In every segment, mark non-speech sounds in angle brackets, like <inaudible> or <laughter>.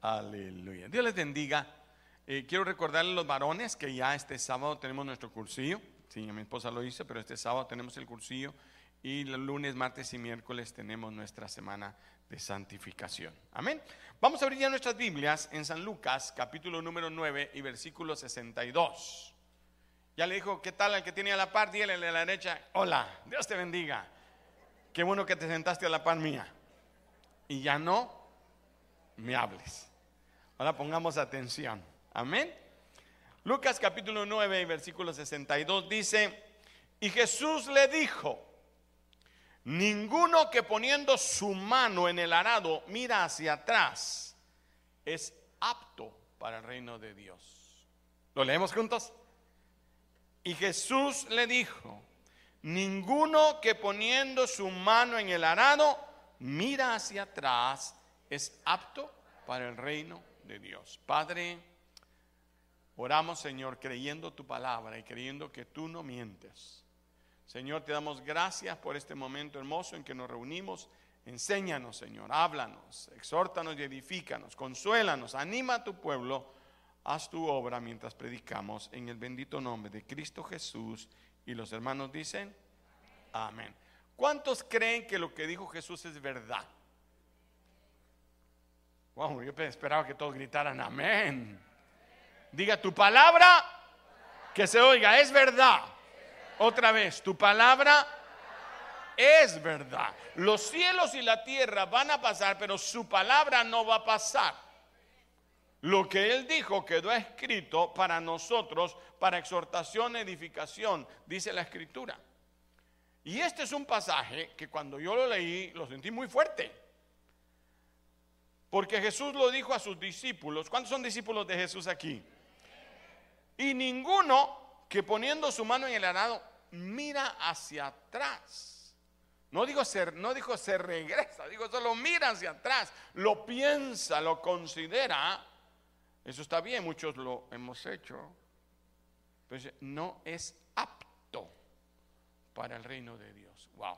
Aleluya. Dios les bendiga. Eh, quiero recordarles a los varones que ya este sábado tenemos nuestro cursillo. Sí, mi esposa lo hizo, pero este sábado tenemos el cursillo. Y los lunes, martes y miércoles tenemos nuestra semana de santificación. Amén. Vamos a abrir ya nuestras Biblias en San Lucas, capítulo número 9 y versículo 62. Ya le dijo, ¿qué tal al que tiene a la par? Dígale a la derecha, hola, Dios te bendiga. Qué bueno que te sentaste a la par mía. Y ya no me hables. Ahora pongamos atención. Amén. Lucas capítulo 9 y versículo 62 dice, y Jesús le dijo, ninguno que poniendo su mano en el arado mira hacia atrás es apto para el reino de Dios. ¿Lo leemos juntos? Y Jesús le dijo, ninguno que poniendo su mano en el arado mira hacia atrás es apto para el reino de Dios. Padre, oramos Señor creyendo tu palabra y creyendo que tú no mientes. Señor, te damos gracias por este momento hermoso en que nos reunimos. Enséñanos, Señor, háblanos, exhórtanos y edifícanos, consuélanos, anima a tu pueblo, haz tu obra mientras predicamos en el bendito nombre de Cristo Jesús. Y los hermanos dicen, amén. ¿Cuántos creen que lo que dijo Jesús es verdad? Wow, yo esperaba que todos gritaran amén. Diga tu palabra, que se oiga, es verdad. Otra vez, tu palabra es verdad. Los cielos y la tierra van a pasar, pero su palabra no va a pasar. Lo que él dijo quedó escrito para nosotros, para exhortación, edificación, dice la escritura. Y este es un pasaje que cuando yo lo leí lo sentí muy fuerte. Porque Jesús lo dijo a sus discípulos. ¿Cuántos son discípulos de Jesús aquí? Y ninguno que poniendo su mano en el arado mira hacia atrás. No digo ser, no dijo se regresa, digo solo mira hacia atrás, lo piensa, lo considera. Eso está bien, muchos lo hemos hecho. Pero no es apto para el reino de Dios. Wow.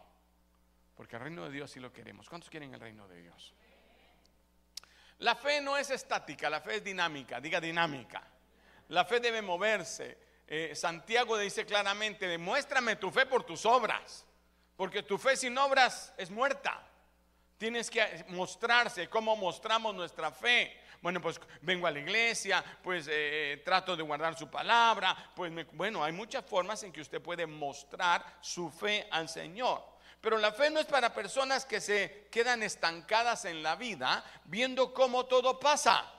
Porque el reino de Dios sí lo queremos. ¿Cuántos quieren el reino de Dios? La fe no es estática, la fe es dinámica, diga dinámica. La fe debe moverse. Eh, Santiago dice claramente, demuéstrame tu fe por tus obras, porque tu fe sin obras es muerta. Tienes que mostrarse, cómo mostramos nuestra fe. Bueno, pues vengo a la iglesia, pues eh, trato de guardar su palabra, pues bueno, hay muchas formas en que usted puede mostrar su fe al Señor. Pero la fe no es para personas que se quedan estancadas en la vida viendo cómo todo pasa.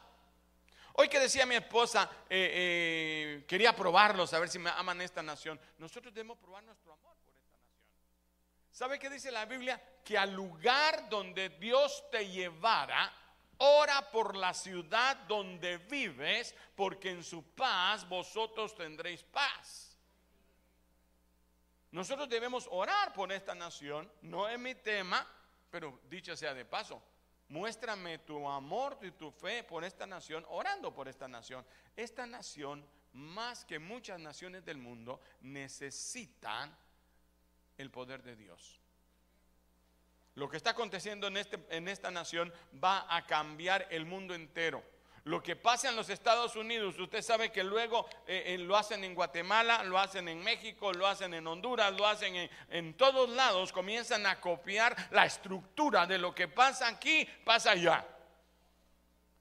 Hoy que decía mi esposa, eh, eh, quería probarlos, a ver si me aman esta nación. Nosotros debemos probar nuestro amor por esta nación. ¿Sabe qué dice la Biblia? Que al lugar donde Dios te llevara, ora por la ciudad donde vives, porque en su paz vosotros tendréis paz. Nosotros debemos orar por esta nación, no es mi tema, pero dicho sea de paso, muéstrame tu amor y tu fe por esta nación, orando por esta nación. Esta nación, más que muchas naciones del mundo, necesitan el poder de Dios. Lo que está aconteciendo en, este, en esta nación va a cambiar el mundo entero. Lo que pasa en los Estados Unidos, usted sabe que luego eh, eh, lo hacen en Guatemala, lo hacen en México, lo hacen en Honduras, lo hacen en, en todos lados, comienzan a copiar la estructura de lo que pasa aquí, pasa allá.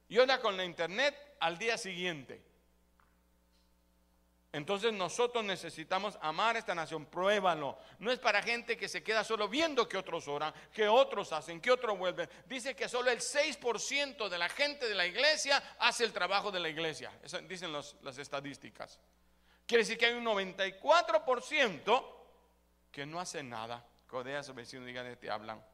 Y ahora con la internet al día siguiente. Entonces nosotros necesitamos amar esta nación, pruébalo. No es para gente que se queda solo viendo que otros oran, que otros hacen, que otros vuelven. Dice que solo el 6% de la gente de la iglesia hace el trabajo de la iglesia. Eso dicen las estadísticas. Quiere decir que hay un 94% que no hace nada. Codea a su vecino y diga, te hablan.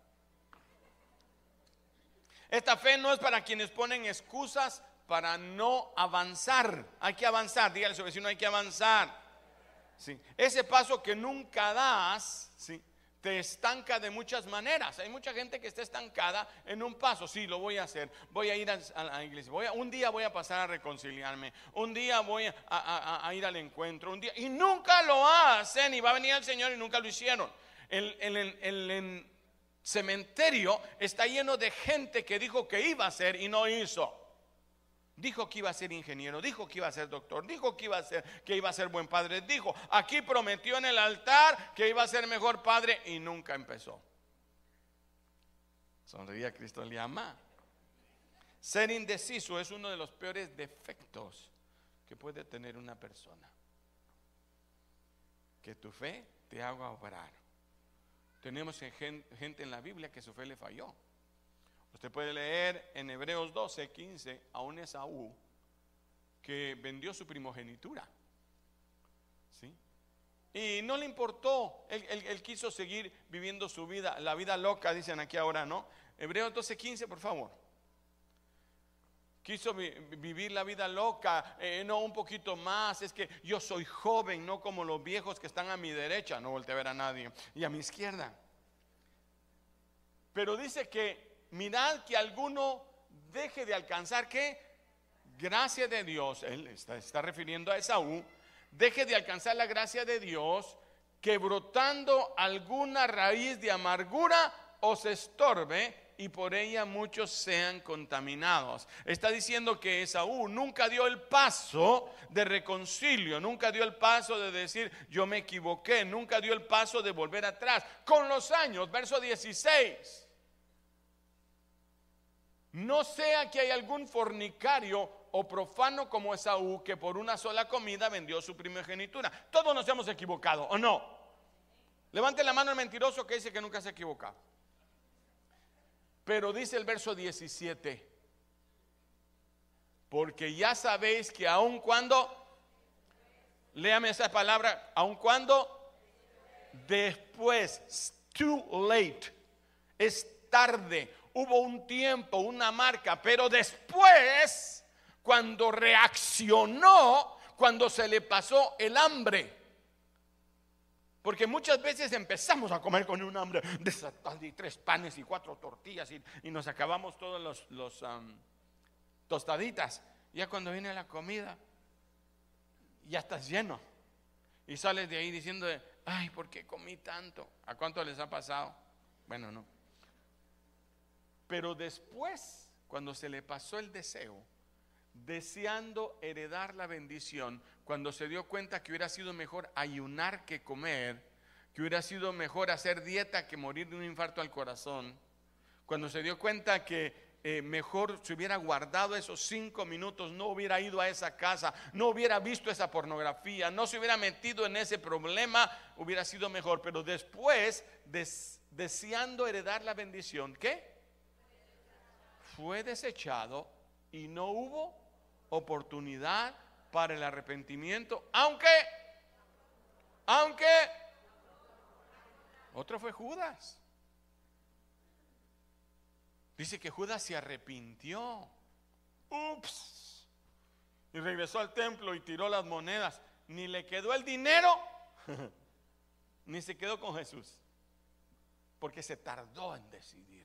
Esta fe no es para quienes ponen excusas para no avanzar. Hay que avanzar, dígale a su vecino, hay que avanzar. ¿Sí? Ese paso que nunca das, ¿sí? te estanca de muchas maneras. Hay mucha gente que está estancada en un paso. Sí, lo voy a hacer. Voy a ir a, la iglesia. Voy un día voy a pasar a reconciliarme. Un día voy a, ir al encuentro. Un día, y nunca lo hacen. Y va a venir el Señor y nunca lo hicieron. El, el cementerio está lleno de gente que dijo que iba a hacer y no hizo. Dijo que iba a ser ingeniero, dijo que iba a ser doctor, dijo que iba a ser que iba a ser buen padre, dijo, aquí prometió en el altar que iba a ser mejor padre y nunca empezó. Sonreía Cristo le ama. Ser indeciso es uno de los peores defectos que puede tener una persona. Que tu fe te haga obrar. Tenemos gente en la Biblia que su fe le falló. Usted puede leer en Hebreos 12, 15 a un Esaú que vendió su primogenitura. ¿Sí? Y no le importó, él, quiso seguir viviendo su vida, la vida loca, dicen aquí ahora, ¿no? Hebreos 12, 15, por favor. Quiso vivir la vida loca, eh, no un poquito más, es que yo soy joven, no como los viejos que están a mi derecha, no volteé a ver a nadie, y a mi izquierda. Pero dice que mirad que alguno deje de alcanzar qué? Gracia de Dios. Él está, está refiriendo a Esaú. Deje de alcanzar la gracia de Dios que brotando alguna raíz de amargura os estorbe y por ella muchos sean contaminados. Está diciendo que Esaú nunca dio el paso de reconcilio, nunca dio el paso de decir yo me equivoqué, nunca dio el paso de volver atrás. Con los años, verso 16. No sea que hay algún fornicario o profano como Esaú que por una sola comida vendió su primogenitura. Todos nos hemos equivocado, ¿o no? Levante la mano el mentiroso que dice que nunca se ha equivocado. Pero dice el verso 17, porque ya sabéis que aun cuando, léame esa palabra, aun cuando, después, too late, es tarde hubo un tiempo, una marca, pero después, cuando reaccionó, cuando se le pasó el hambre, porque muchas veces empezamos a comer con un hambre de tres panes y cuatro tortillas y, nos acabamos todos los, los tostaditas. Ya cuando viene la comida, ya estás lleno. Y sales de ahí diciendo, ay, ¿por qué comí tanto? ¿A cuánto les ha pasado? Bueno, no. Pero después, cuando se le pasó el deseo, deseando heredar la bendición, cuando se dio cuenta que hubiera sido mejor ayunar que comer, que hubiera sido mejor hacer dieta que morir de un infarto al corazón, cuando se dio cuenta que eh, mejor se hubiera guardado esos cinco minutos, no hubiera ido a esa casa, no hubiera visto esa pornografía, no se hubiera metido en ese problema, hubiera sido mejor. Pero después, deseando heredar la bendición, ¿qué? Fue desechado y no hubo oportunidad para el arrepentimiento, aunque, aunque, otro fue Judas. Dice que Judas se arrepintió. Ups. Y regresó al templo y tiró las monedas. Ni le quedó el dinero, <laughs> ni se quedó con Jesús. Porque se tardó en decidir.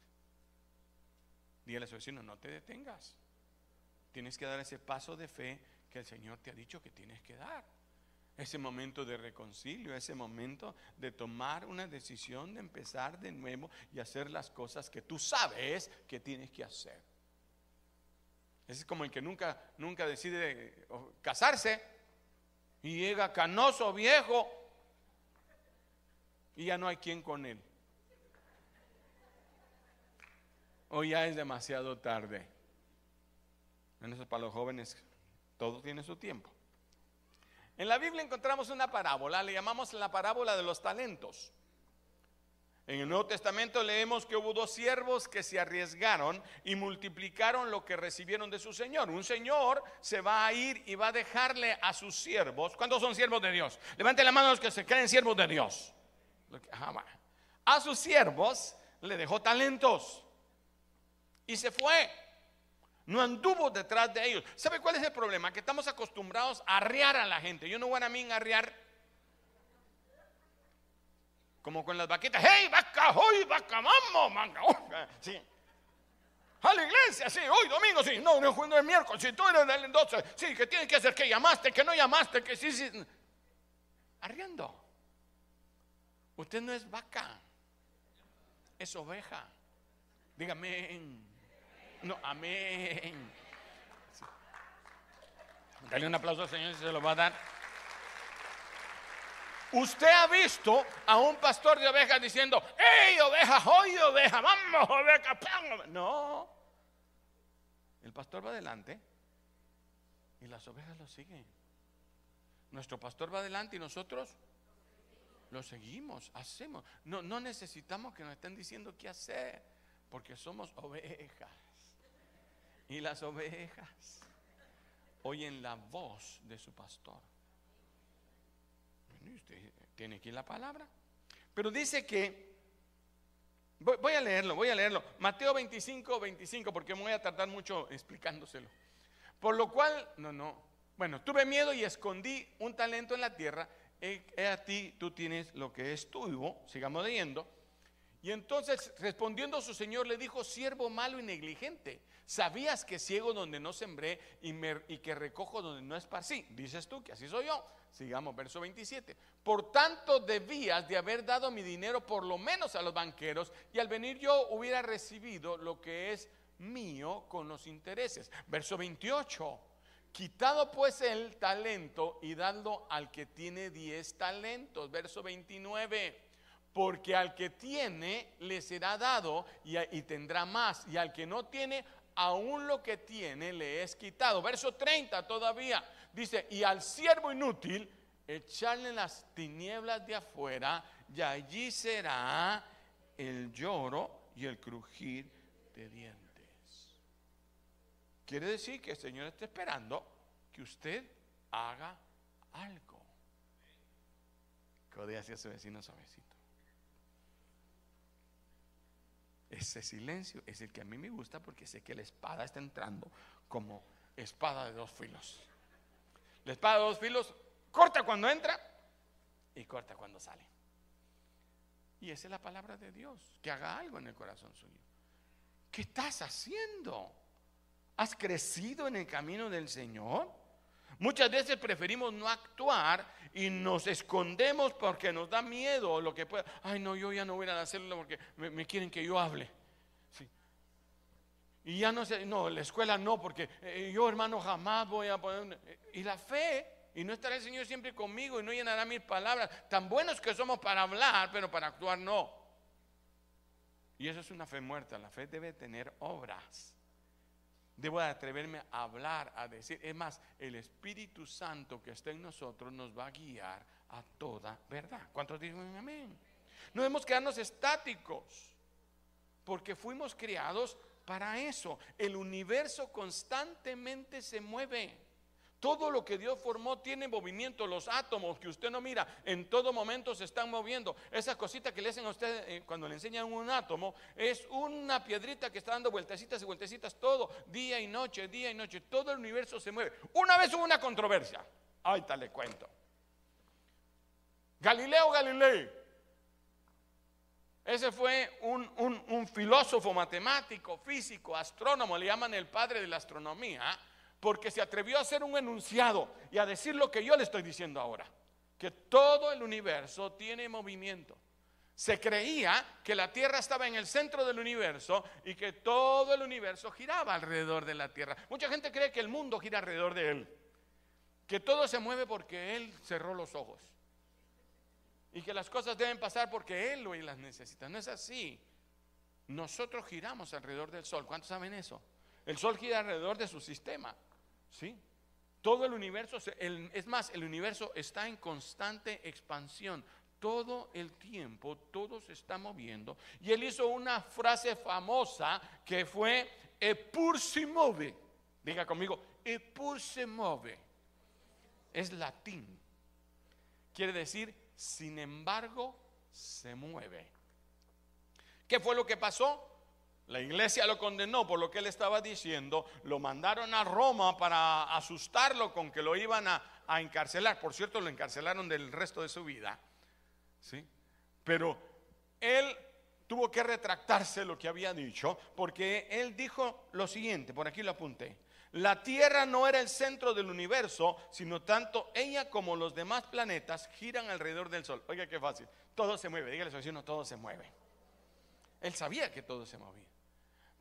Dígale a su vecino, no te detengas. Tienes que dar ese paso de fe que el Señor te ha dicho que tienes que dar. Ese momento de reconcilio, ese momento de tomar una decisión de empezar de nuevo y hacer las cosas que tú sabes que tienes que hacer. Ese es como el que nunca, nunca decide casarse y llega canoso, viejo, y ya no hay quien con él. O ya es demasiado tarde. eso para los jóvenes, todo tiene su tiempo. En la Biblia encontramos una parábola, le llamamos la parábola de los talentos. En el Nuevo Testamento leemos que hubo dos siervos que se arriesgaron y multiplicaron lo que recibieron de su Señor. Un Señor se va a ir y va a dejarle a sus siervos. ¿Cuántos son siervos de Dios? Levanten la mano los que se creen siervos de Dios. A sus siervos le dejó talentos y se fue. No anduvo detrás de ellos. ¿Sabe cuál es el problema? Que estamos acostumbrados a arriar a la gente. Yo no voy a mí arriar como con las vaquitas. ¡Hey, vaca! ¡Hoy, vaca! ¡Vamos, manga! Sí. A la iglesia, sí, hoy domingo, sí, no, no, no es miércoles, si tú eres del 12, sí, que tienes que hacer, que llamaste, que no llamaste, que sí, sí. Arriendo. Usted no es vaca, es oveja. Dígame. No, amén. Dale un aplauso al Señor si se lo va a dar. Usted ha visto a un pastor de ovejas diciendo, ¡Ey, oveja, hoy oveja, vamos, oveja! No. El pastor va adelante y las ovejas lo siguen. Nuestro pastor va adelante y nosotros lo seguimos, hacemos. No, no necesitamos que nos estén diciendo qué hacer, porque somos ovejas. Y las ovejas oyen la voz de su pastor. usted tiene aquí la palabra. Pero dice que, voy, a leerlo, voy a leerlo. Mateo 25, 25, porque me voy a tardar mucho explicándoselo. Por lo cual, no, no. Bueno, tuve miedo y escondí un talento en la tierra. He, a ti, tú tienes lo que es tuyo. Sigamos leyendo. Y entonces respondiendo su señor le dijo, siervo malo y negligente, ¿sabías que ciego donde no sembré y, y, que recojo donde no esparcí? Dices tú que así soy yo. Sigamos, verso 27. Por tanto debías de haber dado mi dinero por lo menos a los banqueros y al venir yo hubiera recibido lo que es mío con los intereses. Verso 28. Quitado pues el talento y dando al que tiene 10 talentos. Verso 29. Porque al que tiene le será dado y, tendrá más. Y al que no tiene, aún lo que tiene le es quitado. Verso 30 todavía. Dice, y al siervo inútil echarle las tinieblas de afuera y allí será el lloro y el crujir de dientes. Quiere decir que el Señor está esperando que usted haga algo. Codea hacia su vecino suavecito. Ese silencio es el que a mí me gusta porque sé que la espada está entrando como espada de dos filos. La espada de dos filos corta cuando entra y corta cuando sale. Y esa es la palabra de Dios, que haga algo en el corazón suyo. ¿Qué estás haciendo? ¿Has crecido en el camino del Señor? Muchas veces preferimos no actuar y nos escondemos porque nos da miedo lo que pueda. Ay, no, yo ya no voy a hacerlo porque me, quieren que yo hable. Y ya no sé, no, la escuela no, porque eh, yo hermano jamás voy a poner... Y la fe, y no estará el Señor siempre conmigo y no llenará mis palabras. Tan buenos que somos para hablar, pero para actuar no. Y eso es una fe muerta. La fe debe tener obras. Debo atreverme a hablar, a decir. Es más, el Espíritu Santo que está en nosotros nos va a guiar a toda verdad. ¿Cuántos dicen amén? No debemos quedarnos estáticos, porque fuimos criados para eso. El universo constantemente se mueve. Todo lo que Dios formó tiene movimiento. Los átomos que usted no mira en todo momento se están moviendo. Esa cosita que le hacen a usted eh, cuando le enseñan un átomo es una piedrita que está dando vueltecitas y vueltecitas todo, día y noche, día y noche. Todo el universo se mueve. Una vez hubo una controversia. Ahí tal le cuento. Galileo Galilei. Ese fue un, un filósofo matemático, físico, astrónomo, le llaman el padre de la astronomía porque se atrevió a hacer un enunciado y a decir lo que yo le estoy diciendo ahora, que todo el universo tiene movimiento. Se creía que la Tierra estaba en el centro del universo y que todo el universo giraba alrededor de la Tierra. Mucha gente cree que el mundo gira alrededor de él, que todo se mueve porque él cerró los ojos y que las cosas deben pasar porque él las necesita. No es así. Nosotros giramos alrededor del Sol. ¿Cuántos saben eso? El Sol gira alrededor de su sistema. ¿Sí? Todo el universo, es más, el universo está en constante expansión. Todo el tiempo, todo se está moviendo. Y él hizo una frase famosa que fue Epur se move. Diga conmigo, Epur se move. Es latín. Quiere decir, sin embargo, se mueve. ¿Qué fue lo que pasó? La iglesia lo condenó por lo que él estaba diciendo, lo mandaron a Roma para asustarlo con que lo iban a, encarcelar. Por cierto, lo encarcelaron del resto de su vida. ¿sí? Pero él tuvo que retractarse lo que había dicho, porque él dijo lo siguiente, por aquí lo apunté. La Tierra no era el centro del universo, sino tanto ella como los demás planetas giran alrededor del Sol. Oiga, qué fácil. Todo se mueve. Dígale a su vecino, todo se mueve. Él sabía que todo se movía.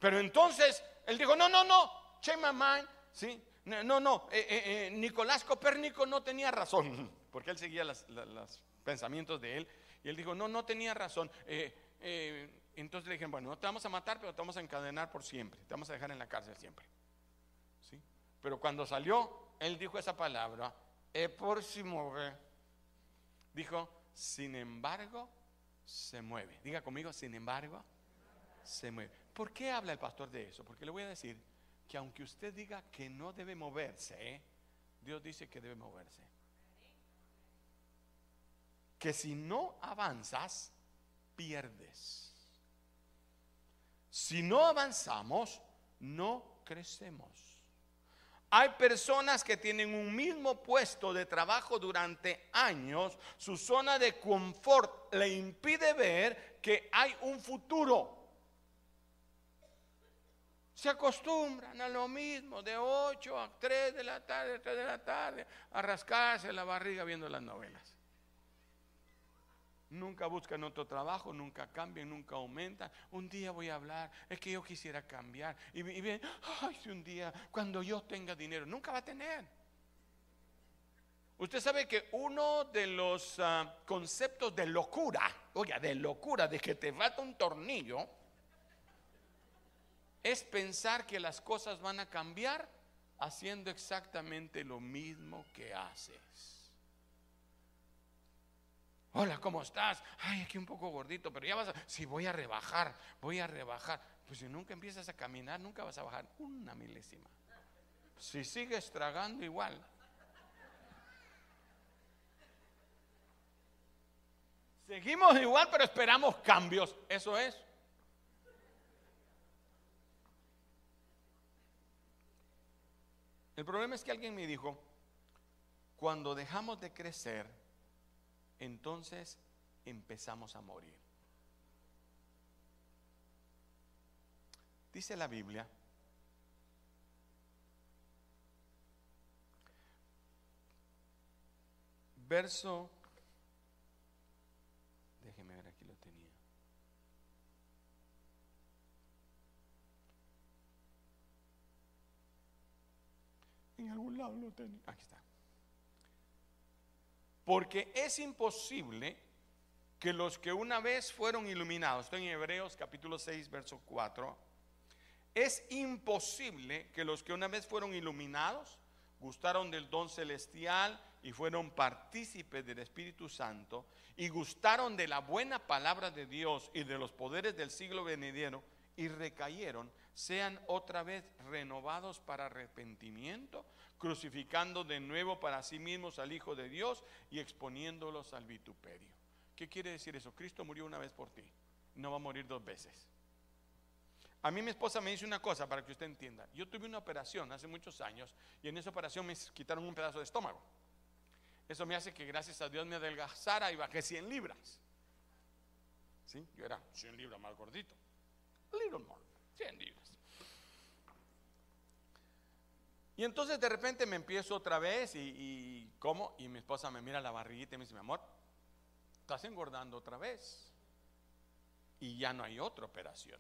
Pero entonces él dijo, no, no, no, change my. ¿Sí? No, no, eh, eh, eh, Nicolás Copérnico no tenía razón, <laughs> porque él seguía los pensamientos de él. Y él dijo, no, no tenía razón. entonces le dijeron, bueno, no te vamos a matar, pero te vamos a encadenar por siempre. Te vamos a dejar en la cárcel siempre. ¿Sí? Pero cuando salió, él dijo esa palabra, es por si mueve. Dijo, sin embargo, se mueve. Diga conmigo, sin embargo, se mueve. ¿Por qué habla el pastor de eso? Porque le voy a decir que aunque usted diga que no debe moverse, Dios dice que debe moverse. Que si no avanzas, pierdes. Si no avanzamos, no crecemos. Hay personas que tienen un mismo puesto de trabajo durante años, su zona de confort le impide ver que hay un futuro se acostumbran a lo mismo, de 8 a 3 de la tarde, 3 de la tarde, a rascarse la barriga viendo las novelas. Nunca buscan otro trabajo, nunca cambian, nunca aumentan. Un día voy a hablar, es que yo quisiera cambiar. Y, bien, ay, si un día, cuando yo tenga dinero, nunca va a tener. Usted sabe que uno de los ah, conceptos de locura, oiga, de locura, de que te falta un tornillo, es pensar que las cosas van a cambiar haciendo exactamente lo mismo que haces. Hola, ¿cómo estás? Ay, aquí un poco gordito, pero ya vas a... Si voy a rebajar, voy a rebajar. Pues si nunca empiezas a caminar, nunca vas a bajar una milésima. Si sigues tragando igual. Seguimos igual, pero esperamos cambios. Eso es. El problema es que alguien me dijo, cuando dejamos de crecer, entonces empezamos a morir. Dice la Biblia, verso En algún lado lo. Aquí está. Porque es imposible que los que una vez fueron iluminados, estoy en Hebreos capítulo 6, verso 4, es imposible que los que una vez fueron iluminados, gustaron del don celestial y fueron partícipes del Espíritu Santo y gustaron de la buena palabra de Dios y de los poderes del siglo venidero y recayeron, sean otra vez renovados para arrepentimiento, crucificando de nuevo para sí mismos al Hijo de Dios y exponiéndolos al vituperio. ¿Qué quiere decir eso? Cristo murió una vez por ti, no va a morir dos veces. A mí mi esposa me dice una cosa para que usted entienda. Yo tuve una operación hace muchos años y en esa operación me quitaron un pedazo de estómago. Eso me hace que gracias a Dios me adelgazara y bajé 100 libras. ¿Sí? Yo era 100 libras más gordito. Little more. Y entonces de repente me empiezo otra vez y, y ¿cómo? Y mi esposa me mira la barriguita y me dice, mi amor, estás engordando otra vez. Y ya no hay otra operación.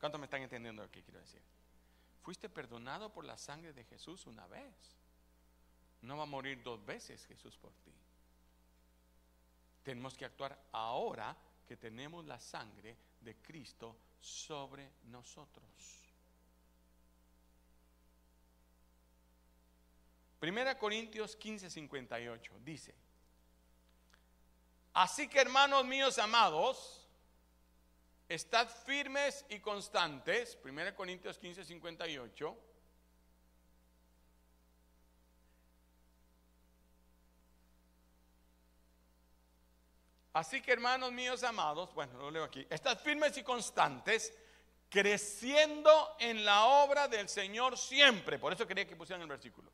¿Cuánto me están entendiendo lo que quiero decir? Fuiste perdonado por la sangre de Jesús una vez. No va a morir dos veces Jesús por ti. Tenemos que actuar ahora que tenemos la sangre de Cristo sobre nosotros. Primera Corintios 15, 58 dice, así que hermanos míos amados, estad firmes y constantes, Primera Corintios 15, 58, Así que hermanos míos amados, bueno, lo leo aquí, estad firmes y constantes, creciendo en la obra del Señor siempre. Por eso quería que pusieran el versículo.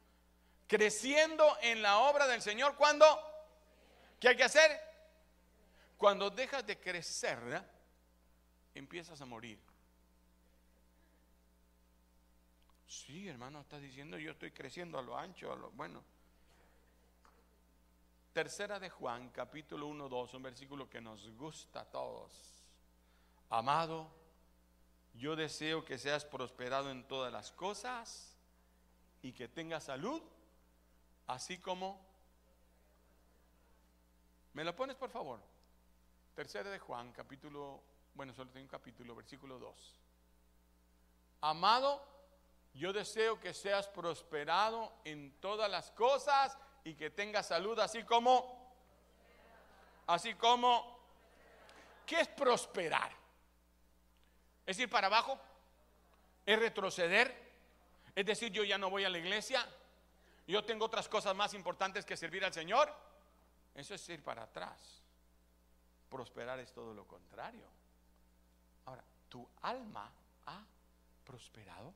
Creciendo en la obra del Señor, ¿cuándo? ¿Qué hay que hacer? Cuando dejas de crecer, empiezas a morir. Sí, hermano, está diciendo yo estoy creciendo a lo ancho, a lo bueno. Tercera de Juan, capítulo 1, 2, un versículo que nos gusta a todos. Amado, yo deseo que seas prosperado en todas las cosas y que tenga salud, así como... ¿Me lo pones por favor? Tercera de Juan, capítulo, bueno, solo tengo un capítulo, versículo 2. Amado, yo deseo que seas prosperado en todas las cosas y que tengas salud, así como, así como, ¿qué es prosperar? ¿Es ir para abajo? ¿Es retroceder? Es decir, yo ya no voy a la iglesia, yo tengo otras cosas más importantes que servir al Señor. Eso es ir para atrás. Prosperar es todo lo contrario. Ahora, tu alma ha prosperado.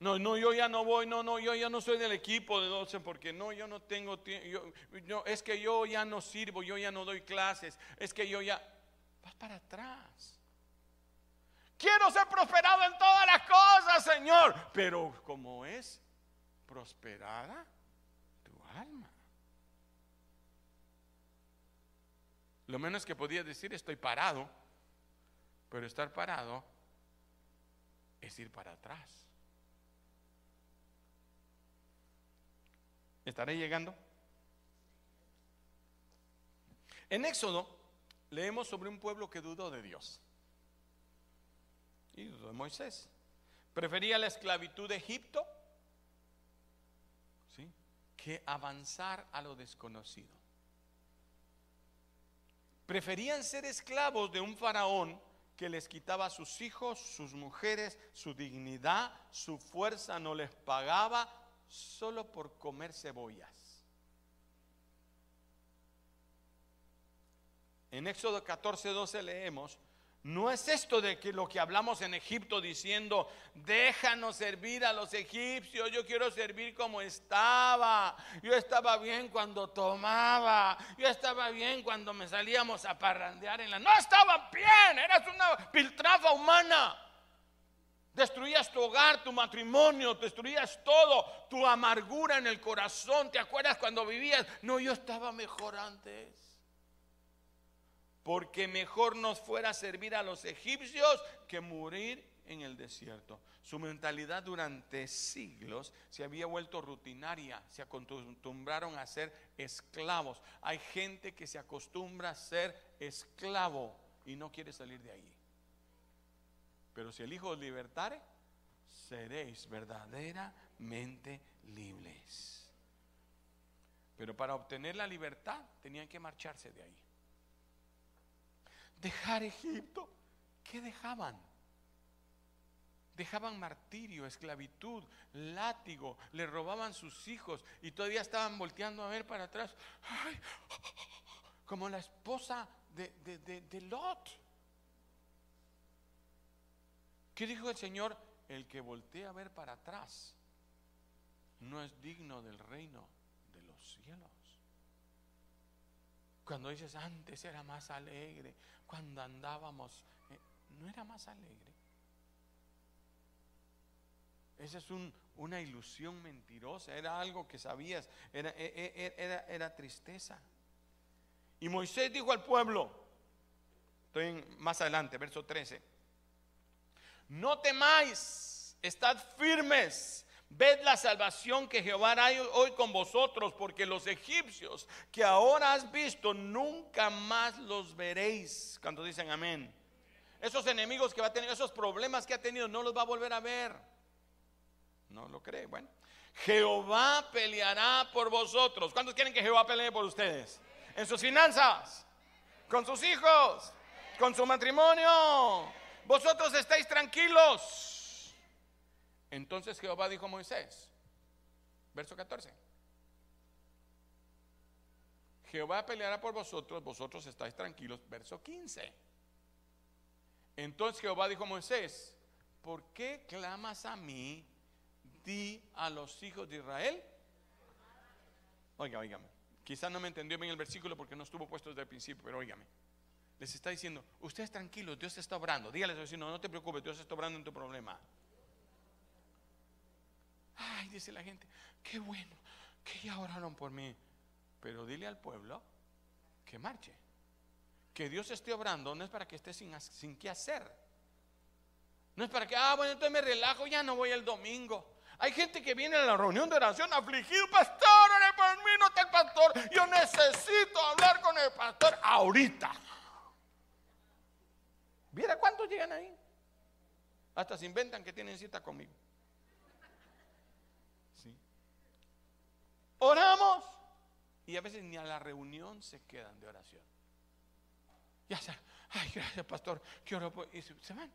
No, no, yo ya no voy, no, no, yo ya no soy del equipo de 12 porque no, yo no tengo tiempo, es que yo ya no sirvo, yo ya no doy clases, es que yo ya, vas para atrás. Quiero ser prosperado en todas las cosas, Señor, pero como es prosperada tu alma. Lo menos que podía decir, estoy parado, pero estar parado es ir para atrás. ¿Estaré llegando? En Éxodo leemos sobre un pueblo que dudó de Dios. Y dudó de Moisés. Prefería la esclavitud de Egipto ¿sí? que avanzar a lo desconocido. Preferían ser esclavos de un faraón que les quitaba a sus hijos, sus mujeres, su dignidad, su fuerza no les pagaba, solo por comer cebollas. En Éxodo 14, 12 leemos, no es esto de que lo que hablamos en Egipto diciendo, déjanos servir a los egipcios, yo quiero servir como estaba. Yo estaba bien cuando tomaba, yo estaba bien cuando me salíamos a parrandear en la... No estaba bien, eras una piltrafa humana. Destruías tu hogar, tu matrimonio, destruías todo, tu amargura en el corazón. ¿Te acuerdas cuando vivías? No, yo estaba mejor antes. Porque mejor nos fuera servir a los egipcios que morir en el desierto. Su mentalidad durante siglos se había vuelto rutinaria, se acostumbraron a ser esclavos. Hay gente que se acostumbra a ser esclavo y no quiere salir de ahí. Pero si el Hijo os libertare, seréis verdaderamente libres. Pero para obtener la libertad tenían que marcharse de ahí. Dejar Egipto. ¿Qué dejaban? Dejaban martirio, esclavitud, látigo, le robaban sus hijos y todavía estaban volteando a ver para atrás. como la esposa de, de, de Lot. ¿Qué dijo el Señor? El que voltea a ver para atrás no es digno del reino de los cielos. Cuando dices antes era más alegre, cuando andábamos, eh, no era más alegre. Esa es una ilusión mentirosa, era algo que sabías, era, e, e, e, era, era tristeza. Y Moisés dijo al pueblo, estoy más adelante, verso 13 no temáis, estad firmes. Ved la salvación que Jehová hará hoy con vosotros, porque los egipcios que ahora has visto, nunca más los veréis. Cuando dicen amén. Esos enemigos que va a tener, esos problemas que ha tenido, no los va a volver a ver. No lo cree. Bueno, Jehová peleará por vosotros. ¿Cuántos quieren que Jehová pelee por ustedes? En sus finanzas, con sus hijos, con su matrimonio, vosotros estáis tranquilos. Entonces Jehová dijo a Moisés, verso 14, Jehová peleará por vosotros, vosotros estáis tranquilos, verso 15. Entonces Jehová dijo a Moisés, ¿por qué clamas a mí? Di a los hijos de Israel. Oiga, oígame. Quizás no me entendió bien el versículo porque no estuvo puesto desde el principio, pero oígame les está diciendo, ustedes tranquilos, Dios está obrando. Dígales al vecino, no te preocupes, Dios está obrando en tu problema. Ay, dice la gente, qué bueno, que ya oraron por mí. Pero dile al pueblo que marche. Que Dios esté obrando no es para que esté sin, sin qué hacer. No es para que, ah, bueno, entonces me relajo, ya no voy el domingo. Hay gente que viene a la reunión de oración afligido, pastor, ore por mí, no está el pastor. Yo necesito hablar con el pastor ahorita. ¿Viera cuántos llegan ahí? Hasta se inventan que tienen cita conmigo. Sí. Oramos y a veces ni a la reunión se quedan de oración. Ya se, ay, gracias, pastor, que oro y se, van.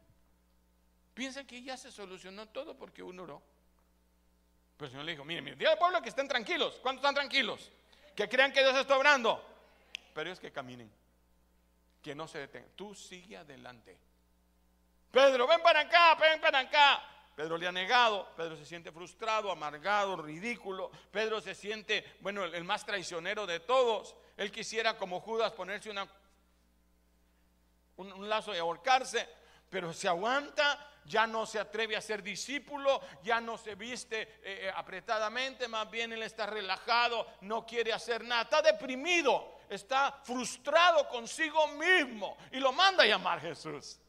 Piensan que ya se solucionó todo porque uno oró. Pero el Señor le dijo, mire, mire, al pueblo que estén tranquilos. ¿Cuántos están tranquilos? Que crean que Dios está obrando. Pero es que caminen. Que no se detengan. Tú sigue adelante. Pedro, ven para acá, ven para acá. Pedro le ha negado, Pedro se siente frustrado, amargado, ridículo. Pedro se siente, bueno, el más traicionero de todos. Él quisiera, como Judas, ponerse una, un, lazo y ahorcarse, pero se aguanta, ya no se atreve a ser discípulo, ya no se viste eh, eh, apretadamente, más bien él está relajado, no quiere hacer nada, está deprimido, está frustrado consigo mismo y lo manda a llamar Jesús.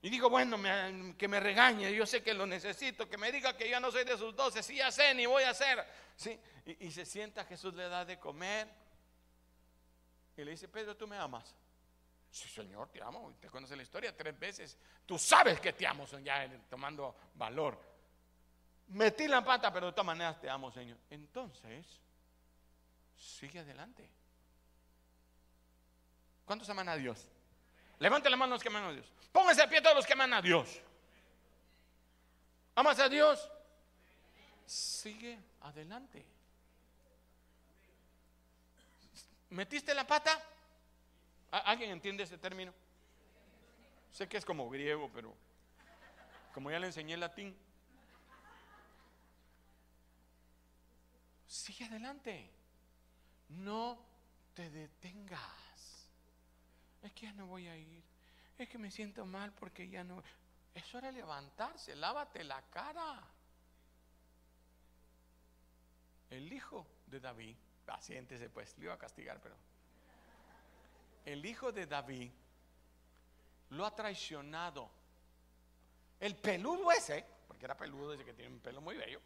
Y digo, bueno, que me regañe, yo sé que lo necesito, que me diga que yo no soy de sus doce, sí ya sé, ni voy a hacer. ¿Sí? Y, se sienta, Jesús le da de comer. Y le dice, Pedro, ¿tú me amas? Sí, Señor, te amo. Te conoce la historia tres veces. Tú sabes que te amo, ya tomando valor. Metí la pata, pero de todas maneras te amo, Señor. Entonces, sigue adelante. ¿Cuántos aman a Dios? Levante la mano los que aman a Dios. Pónganse a pie todos los que aman a Dios. ¿Amas a Dios? Sigue adelante. ¿Metiste la pata? ¿Alguien entiende ese término? Sé que es como griego, pero como ya le enseñé latín. Sigue adelante. No te detengas es que ya no voy a ir, es que me siento mal porque ya no... Es hora de levantarse, lávate la cara. El hijo de David, paciéntese pues, le iba a castigar, pero... El hijo de David lo ha traicionado. El peludo ese, porque era peludo, ese que tiene un pelo muy bello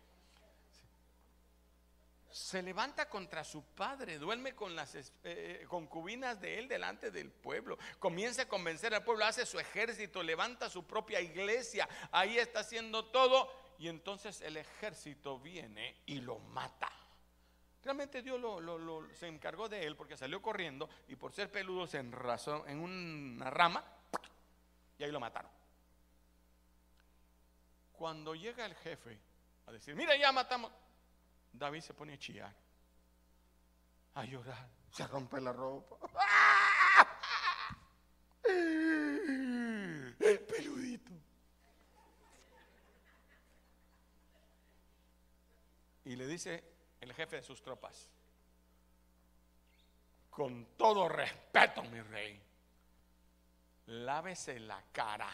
se levanta contra su padre, duerme con las eh, eh, concubinas de él delante del pueblo, comienza a convencer al pueblo, hace su ejército, levanta su propia iglesia, ahí está haciendo todo y entonces el ejército viene y lo mata. Realmente Dios se encargó de él porque salió corriendo y por ser peludo se enrazó en una rama y ahí lo mataron. Cuando llega el jefe a decir, mira, ya matamos, David se pone a chillar, a llorar, se rompe la ropa. El peludito. Y le dice el jefe de sus tropas, con todo respeto, mi rey, lávese la cara,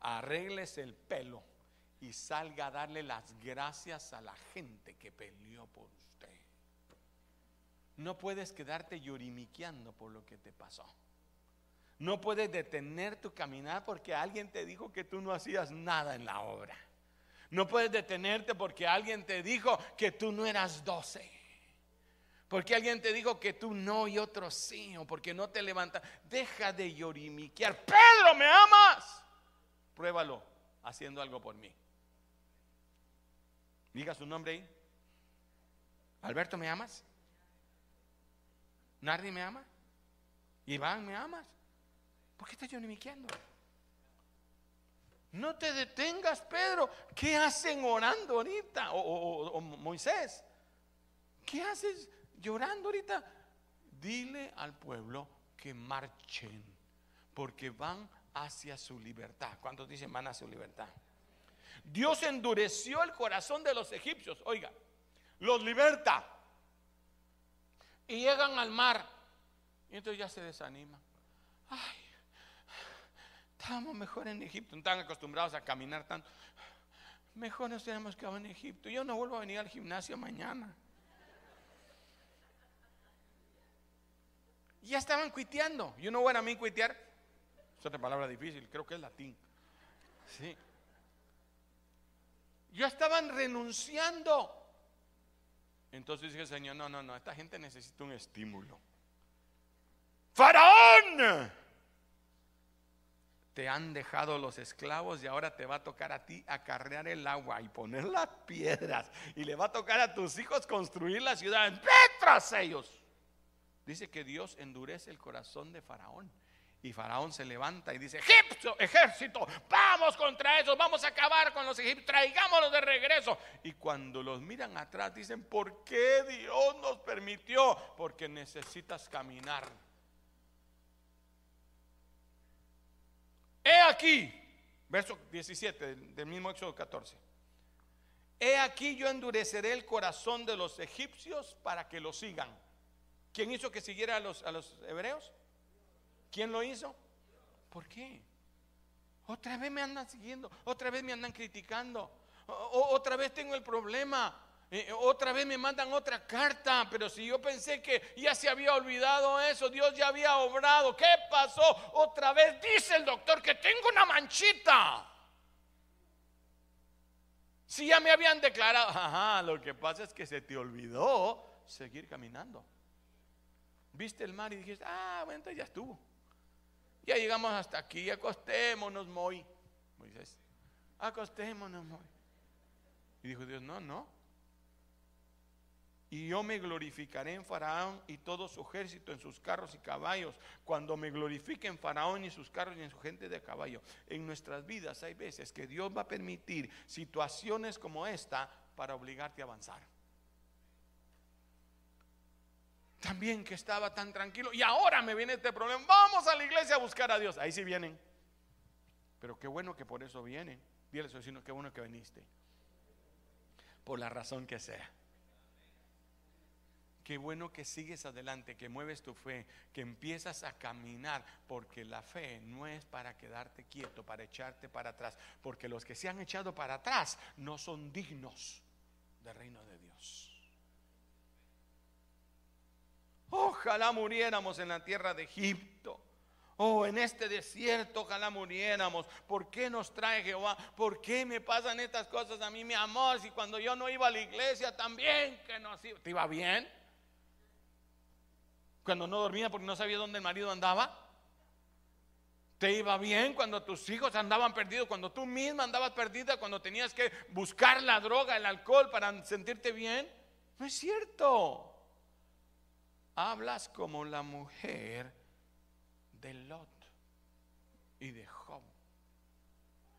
arréglese el pelo y salga a darle las gracias a la gente que peleó por usted. No puedes quedarte llorimiqueando por lo que te pasó. No puedes detener tu caminar porque alguien te dijo que tú no hacías nada en la obra. No puedes detenerte porque alguien te dijo que tú no eras doce. Porque alguien te dijo que tú no y otro sí, o porque no te levantas. Deja de llorimiquear. Pedro, ¿me amas? Pruébalo haciendo algo por mí. Diga su nombre ahí. Alberto, ¿me amas? ¿Nardi me ama? Iván, ¿me amas? ¿Por qué estás llorimiqueando? No te detengas, Pedro. ¿Qué hacen orando ahorita? O, Moisés. ¿Qué haces llorando ahorita? Dile al pueblo que marchen, porque van hacia su libertad. ¿Cuántos dicen van hacia su libertad? Dios endureció el corazón de los egipcios. Oiga, los liberta. Y llegan al mar. Y entonces ya se desaniman. Ay, estábamos mejor en Egipto. No están acostumbrados a caminar tanto. Mejor nos tenemos que en Egipto. Yo no vuelvo a venir al gimnasio mañana. Ya estaban cuiteando. ¿Y uno bueno a mí cuitear? Es otra palabra difícil, creo que es latín. Sí. Ya estaban renunciando. Entonces dije, Señor, no, no, no, esta gente necesita un estímulo. Faraón, te han dejado los esclavos y ahora te va a tocar a ti acarrear el agua y poner las piedras. Y le va a tocar a tus hijos construir la ciudad. Tras ellos. Dice que Dios endurece el corazón de Faraón. Y Faraón se levanta y dice, Egipto, ejército, vamos contra ellos, vamos a acabar con los egipcios, traigámoslos de regreso. Y cuando los miran atrás dicen, ¿por qué Dios nos permitió? Porque necesitas caminar. He aquí, verso 17 del mismo Éxodo 14. He aquí yo endureceré el corazón de los egipcios para que lo sigan. ¿Quién hizo que siguiera a los, a los hebreos? ¿Quién lo hizo? ¿Por qué? Otra vez me andan siguiendo, otra vez me andan criticando, otra vez tengo el problema, eh, otra vez me mandan otra carta, pero si yo pensé que ya se había olvidado eso, Dios ya había obrado, ¿qué pasó? Otra vez dice el doctor que tengo una manchita. Si ya me habían declarado, ajá, lo que pasa es que se te olvidó seguir caminando. Viste el mar y dijiste, ah, bueno, entonces ya estuvo. Ya llegamos hasta aquí, acostémonos, Moy. Moisés, acostémonos, Moy. Y dijo Dios, no, no. Y yo me glorificaré en Faraón y todo su ejército, en sus carros y caballos. Cuando me glorifique en Faraón y sus carros y en su gente de caballo. En nuestras vidas hay veces que Dios va a permitir situaciones como esta para obligarte a avanzar también que estaba tan tranquilo y ahora me viene este problema. Vamos a la iglesia a buscar a Dios. Ahí sí vienen. Pero qué bueno que por eso vienen. Dile a su vecino, qué bueno que viniste. Por la razón que sea. Qué bueno que sigues adelante, que mueves tu fe, que empiezas a caminar, porque la fe no es para quedarte quieto, para echarte para atrás, porque los que se han echado para atrás no son dignos del reino de Dios. Ojalá muriéramos en la tierra de Egipto. Oh, en este desierto, ojalá muriéramos. ¿Por qué nos trae Jehová? ¿Por qué me pasan estas cosas a mí, mi amor? Si cuando yo no iba a la iglesia también que no iba. ¿Te iba bien? Cuando no dormía porque no sabía dónde el marido andaba. ¿Te iba bien cuando tus hijos andaban perdidos? Cuando tú misma andabas perdida, cuando tenías que buscar la droga, el alcohol para sentirte bien. No es cierto hablas como la mujer de Lot y de Job.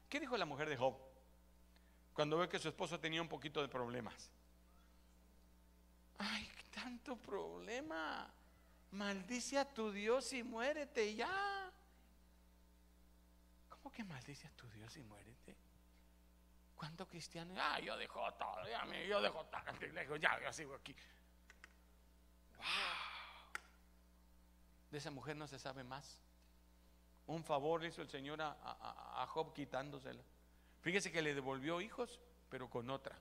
¿Qué dijo la mujer de Job cuando ve que su esposo tenía un poquito de problemas? Ay, tanto problema. Maldice a tu Dios y muérete ya. ¿Cómo que maldice a tu Dios y muérete? ¿Cuántos cristianos? Ah, yo dejo todo, ya, yo dejo todo, ya, yo sigo aquí. ¡Wow! De esa mujer no se sabe más. Un favor hizo el Señor a, Job quitándosela. Fíjese que le devolvió hijos, pero con otra.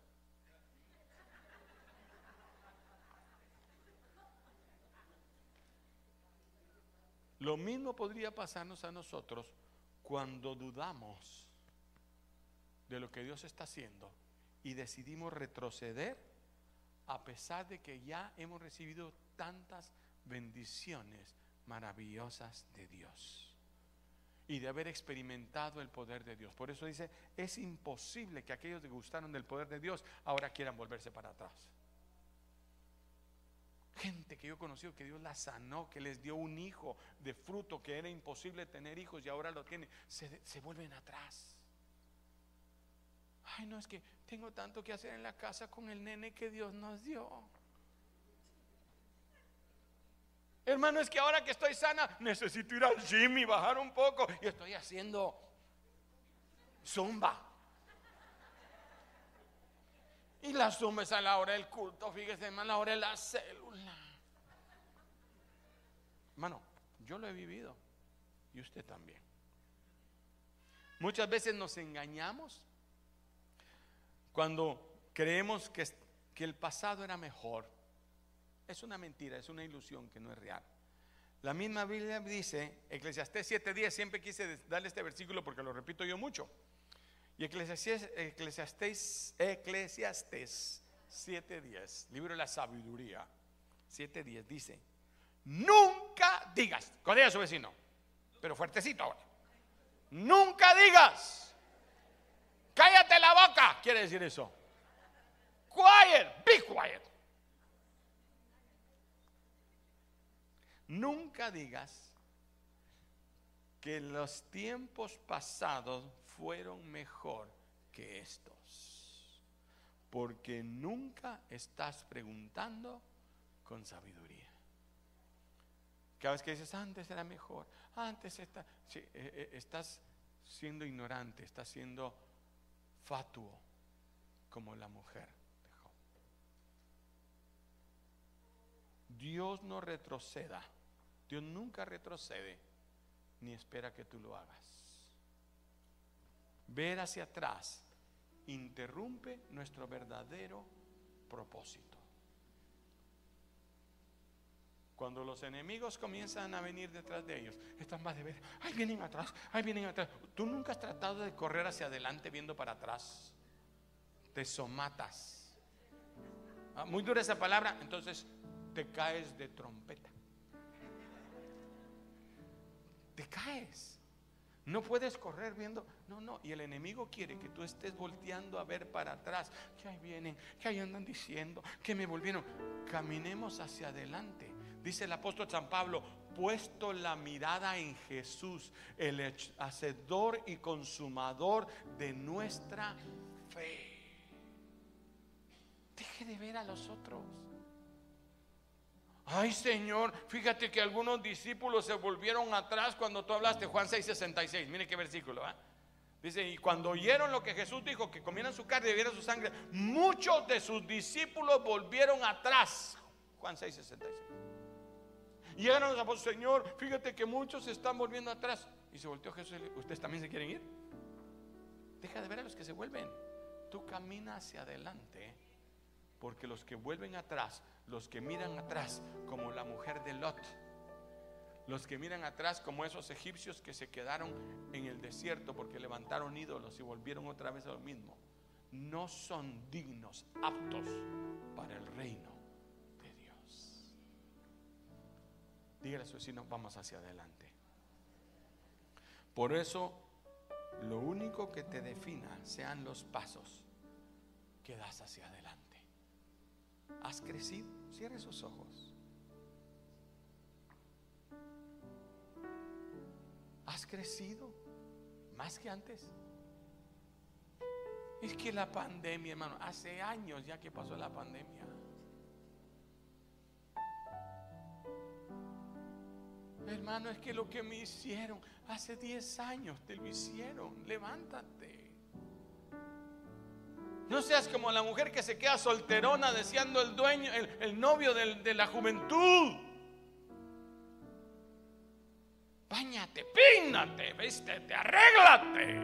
Lo mismo podría pasarnos a nosotros cuando dudamos de lo que Dios está haciendo y decidimos retroceder a pesar de que ya hemos recibido tantas bendiciones maravillosas de Dios y de haber experimentado el poder de Dios. Por eso dice, es imposible que aquellos que gustaron del poder de Dios ahora quieran volverse para atrás. Gente que yo conocí que Dios la sanó, que les dio un hijo de fruto, que era imposible tener hijos y ahora lo tiene, se, se vuelven atrás. Ay, no es que tengo tanto que hacer en la casa con el nene que Dios nos dio. Hermano, es que ahora que estoy sana, necesito ir al gym y bajar un poco. Y estoy haciendo zumba. Y la zumba es a la hora del culto, fíjese, hermano, a la hora de la célula. Hermano, yo lo he vivido y usted también. Muchas veces nos engañamos cuando creemos que, que el pasado era mejor es una mentira, es una ilusión que no es real. La misma Biblia dice, Eclesiastés 7:10, siempre quise darle este versículo porque lo repito yo mucho. Y Eclesiastés, Eclesiastés, Eclesiastés 7:10, libro de la sabiduría, 7:10 dice, nunca digas, con a su vecino, pero fuertecito ahora, nunca digas, cállate la boca, quiere decir eso. Quiet, be quiet. Nunca digas que los tiempos pasados fueron mejor que estos, porque nunca estás preguntando con sabiduría. Cada vez que dices, antes era mejor, antes está, eh, eh, estás siendo ignorante, estás siendo fatuo como la mujer de Job. Dios no retroceda Dios nunca retrocede ni espera que tú lo hagas. Ver hacia atrás interrumpe nuestro verdadero propósito. Cuando los enemigos comienzan a venir detrás de ellos, están más de ver, ay, vienen atrás, ay, vienen atrás. Tú nunca has tratado de correr hacia adelante viendo para atrás. Te somatas. Ah, muy dura esa palabra, entonces te caes de trompeta te caes. No puedes correr viendo, no, no, y el enemigo quiere que tú estés volteando a ver para atrás, que ahí vienen, que ahí andan diciendo, que me volvieron. Caminemos hacia adelante. Dice el apóstol San Pablo, puesto la mirada en Jesús, el hacedor y consumador de nuestra fe. Deje de ver a los otros. Ay Señor, fíjate que algunos discípulos se volvieron atrás cuando tú hablaste, Juan 6:66, mire qué versículo. ¿eh? Dice, y cuando oyeron lo que Jesús dijo, que comieran su carne y bebieran su sangre, muchos de sus discípulos volvieron atrás. Juan 6:66. Y llegaron los apóstoles, Señor, fíjate que muchos se están volviendo atrás. Y se volteó Jesús y le ¿ustedes también se quieren ir? Deja de ver a los que se vuelven. Tú camina hacia adelante porque los que vuelven atrás, los que miran atrás como la mujer de Lot, los que miran atrás como esos egipcios que se quedaron en el desierto porque levantaron ídolos y volvieron otra vez a lo mismo, no son dignos, aptos para el reino de Dios. Dígale a su vecino, vamos hacia adelante. Por eso, lo único que te defina sean los pasos que das hacia adelante. ¿Has crecido? Cierre sus ojos. ¿Has crecido más que antes? Es que la pandemia, hermano, hace años ya que pasó la pandemia. Hermano, es que lo que me hicieron hace 10 años te lo hicieron. Levántate. No seas como la mujer que se queda solterona deseando el dueño, el, novio de la juventud. Báñate, pínate, vístete, arréglate.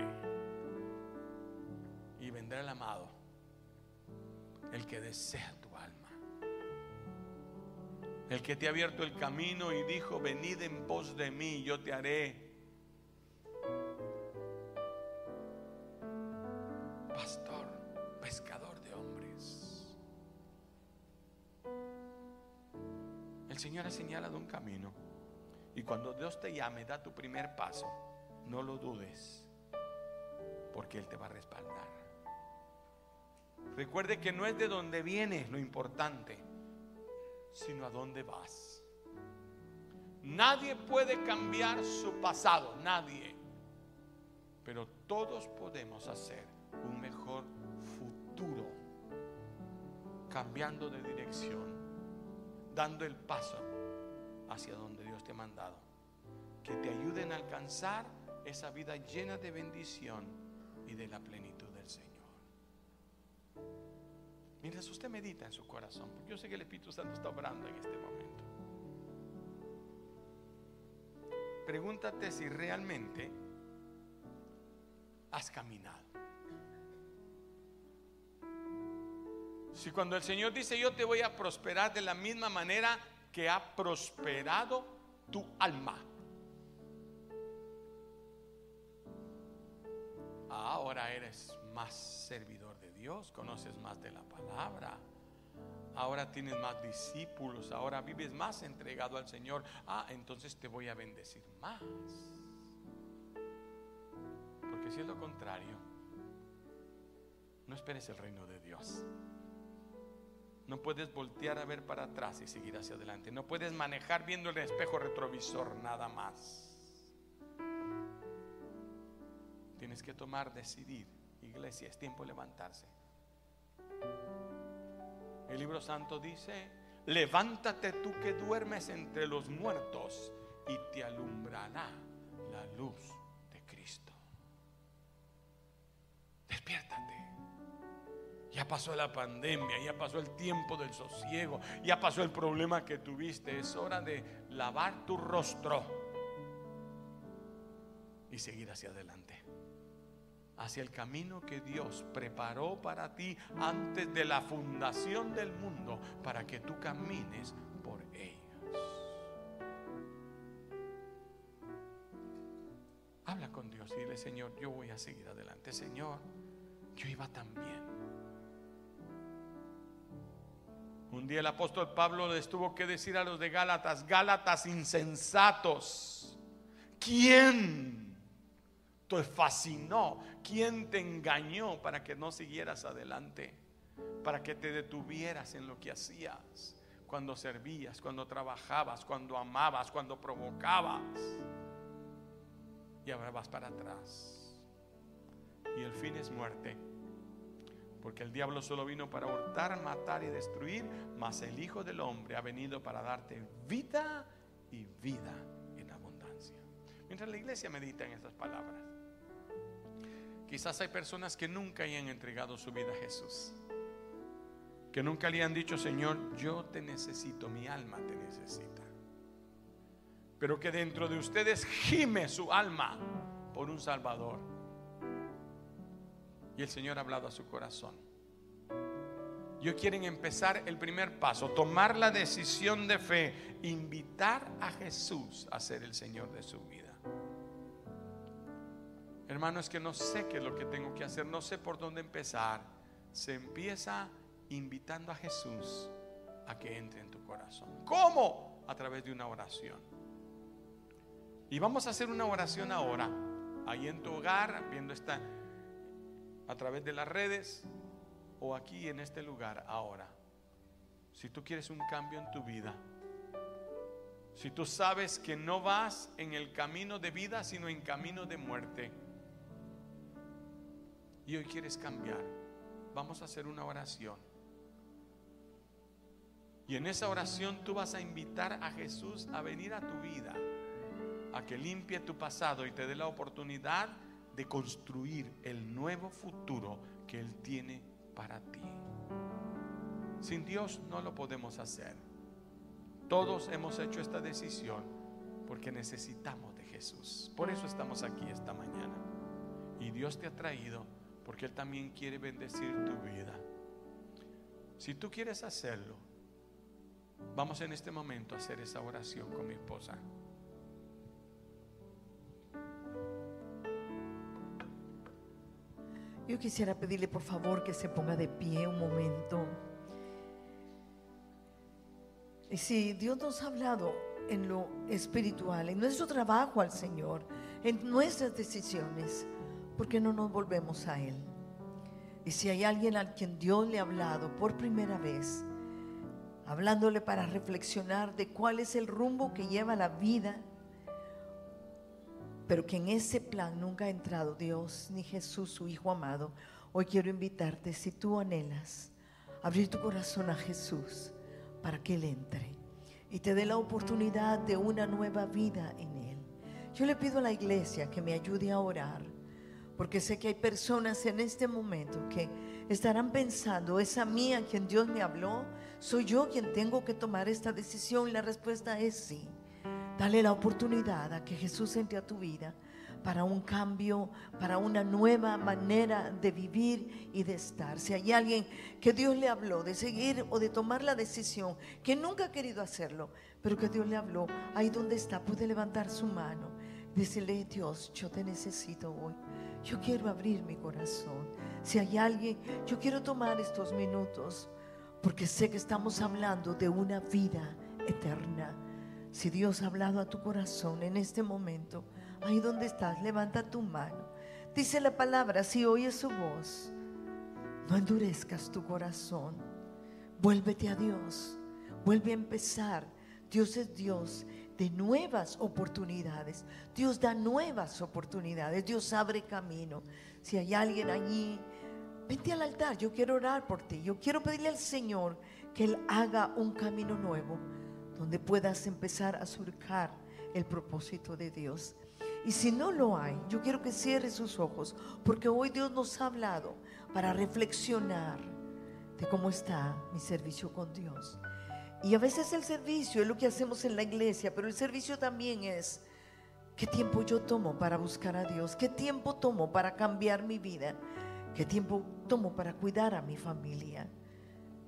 Y vendrá el amado, el que desea tu alma. El que te ha abierto el camino y dijo, venid en pos de mí, yo te haré El Señor ha señalado un camino. Y cuando Dios te llame, da tu primer paso. No lo dudes, porque Él te va a respaldar. Recuerde que no es de dónde vienes lo importante, sino a dónde vas. Nadie puede cambiar su pasado, nadie. Pero todos podemos hacer un mejor futuro, cambiando de dirección dando el paso hacia donde Dios te ha mandado. Que te ayuden a alcanzar esa vida llena de bendición y de la plenitud del Señor. Mientras usted medita en su corazón, porque yo sé que el Espíritu Santo está obrando en este momento. Pregúntate si realmente has caminado. Si cuando el Señor dice yo te voy a prosperar de la misma manera que ha prosperado tu alma. Ahora eres más servidor de Dios, conoces más de la palabra. Ahora tienes más discípulos, ahora vives más entregado al Señor. Ah, entonces te voy a bendecir más. Porque si es lo contrario, no esperes el reino de Dios. No puedes voltear a ver para atrás y seguir hacia adelante. No puedes manejar viendo el espejo retrovisor nada más. Tienes que tomar, decidir. Iglesia, es tiempo de levantarse. El libro santo dice, levántate tú que duermes entre los muertos y te alumbrará la luz Ya pasó la pandemia, ya pasó el tiempo del sosiego, ya pasó el problema que tuviste. Es hora de lavar tu rostro y seguir hacia adelante. Hacia el camino que Dios preparó para ti antes de la fundación del mundo, para que tú camines por ellos. Habla con Dios y dile, Señor, yo voy a seguir adelante. Señor, yo iba tan bien Un día el apóstol Pablo les tuvo que decir a los de Gálatas, Gálatas insensatos, ¿quién te fascinó? ¿Quién te engañó para que no siguieras adelante? Para que te detuvieras en lo que hacías, cuando servías, cuando trabajabas, cuando amabas, cuando provocabas. Y ahora vas para atrás. Y el fin es muerte. Porque el diablo solo vino para hurtar, matar y destruir, mas el Hijo del Hombre ha venido para darte vida y vida en abundancia. Mientras la iglesia medita en estas palabras, quizás hay personas que nunca hayan entregado su vida a Jesús. Que nunca le han dicho, Señor, yo te necesito, mi alma te necesita. Pero que dentro de ustedes gime su alma por un Salvador y el Señor ha hablado a su corazón. Yo quieren empezar el primer paso, tomar la decisión de fe, invitar a Jesús a ser el Señor de su vida. Hermano, es que no sé qué es lo que tengo que hacer, no sé por dónde empezar. Se empieza invitando a Jesús a que entre en tu corazón. ¿Cómo? A través de una oración. Y vamos a hacer una oración ahora, ahí en tu hogar, viendo esta a través de las redes o aquí en este lugar ahora. Si tú quieres un cambio en tu vida, si tú sabes que no vas en el camino de vida, sino en camino de muerte, y hoy quieres cambiar, vamos a hacer una oración. Y en esa oración tú vas a invitar a Jesús a venir a tu vida, a que limpie tu pasado y te dé la oportunidad de construir el nuevo futuro que Él tiene para ti. Sin Dios no lo podemos hacer. Todos hemos hecho esta decisión porque necesitamos de Jesús. Por eso estamos aquí esta mañana. Y Dios te ha traído porque Él también quiere bendecir tu vida. Si tú quieres hacerlo, vamos en este momento a hacer esa oración con mi esposa. Yo quisiera pedirle por favor que se ponga de pie un momento. Y si Dios nos ha hablado en lo espiritual, en nuestro trabajo al Señor, en nuestras decisiones, ¿por qué no nos volvemos a Él? Y si hay alguien al quien Dios le ha hablado por primera vez, hablándole para reflexionar de cuál es el rumbo que lleva la vida, pero que en ese plan nunca ha entrado Dios ni Jesús, su Hijo amado. Hoy quiero invitarte, si tú anhelas, abrir tu corazón a Jesús para que Él entre y te dé la oportunidad de una nueva vida en Él. Yo le pido a la iglesia que me ayude a orar, porque sé que hay personas en este momento que estarán pensando, ¿es a mí a quien Dios me habló? ¿Soy yo quien tengo que tomar esta decisión? La respuesta es sí. Dale la oportunidad a que Jesús entre a tu vida para un cambio, para una nueva manera de vivir y de estar. Si hay alguien que Dios le habló de seguir o de tomar la decisión, que nunca ha querido hacerlo, pero que Dios le habló, ahí donde está, puede levantar su mano, decirle, Dios, yo te necesito hoy. Yo quiero abrir mi corazón. Si hay alguien, yo quiero tomar estos minutos, porque sé que estamos hablando de una vida eterna. Si Dios ha hablado a tu corazón en este momento, Ahí donde estás, levanta tu mano. Dice la palabra, si oyes su voz, no endurezcas tu corazón. Vuélvete a Dios. Vuelve a empezar. Dios es Dios de nuevas oportunidades. Dios da nuevas oportunidades. Dios abre camino. Si hay alguien allí, vente al altar. Yo quiero orar por ti. Yo quiero pedirle al Señor que Él haga un camino nuevo donde puedas empezar a surcar el propósito de Dios. Y si no lo hay, yo quiero que cierre sus ojos, porque hoy Dios nos ha hablado para reflexionar de cómo está mi servicio con Dios. Y a veces el servicio es lo que hacemos en la iglesia, pero el servicio también es qué tiempo yo tomo para buscar a Dios, qué tiempo tomo para cambiar mi vida, qué tiempo tomo para cuidar a mi familia,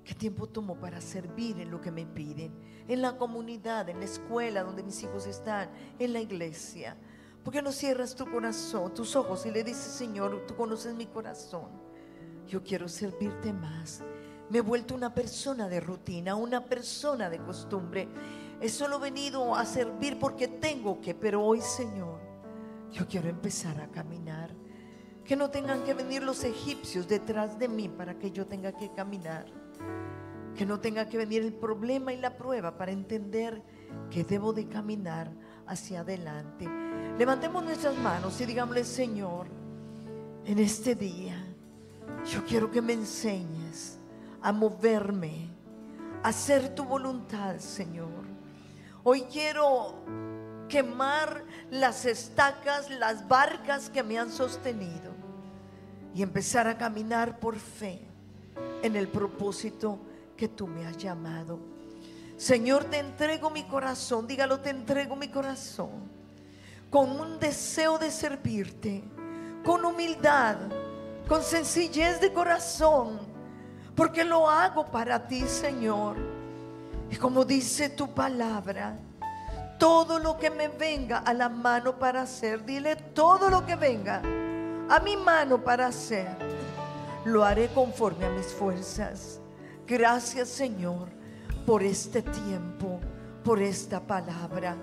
qué tiempo tomo para servir en lo que me piden, en la comunidad, en la escuela donde mis hijos están, en la iglesia. ¿Por qué no cierras tu corazón, tus ojos y le dices, Señor, tú conoces mi corazón? Yo quiero servirte más. Me he vuelto una persona de rutina, una persona de costumbre. He solo venido a servir porque tengo que, pero hoy, Señor, yo quiero empezar a caminar. Que no tengan que venir los egipcios detrás de mí para que yo tenga que caminar. Que no tenga que venir el problema y la prueba para entender que debo de caminar hacia adelante. Levantemos nuestras manos y digámosle, Señor, en este día, yo quiero que me enseñes a moverme, a hacer tu voluntad, Señor. Hoy quiero quemar las estacas, las barcas que me han sostenido y empezar a caminar por fe en el propósito que tú me has llamado. Señor, te entrego mi corazón, dígalo, te entrego mi corazón, con un deseo de servirte, con humildad, con sencillez de corazón, porque lo hago para ti, Señor. Y como dice tu palabra, todo lo que me venga a la mano para hacer, dile todo lo que venga a mi mano para hacer, lo haré conforme a mis fuerzas. Gracias, Señor por este tiempo, por esta palabra.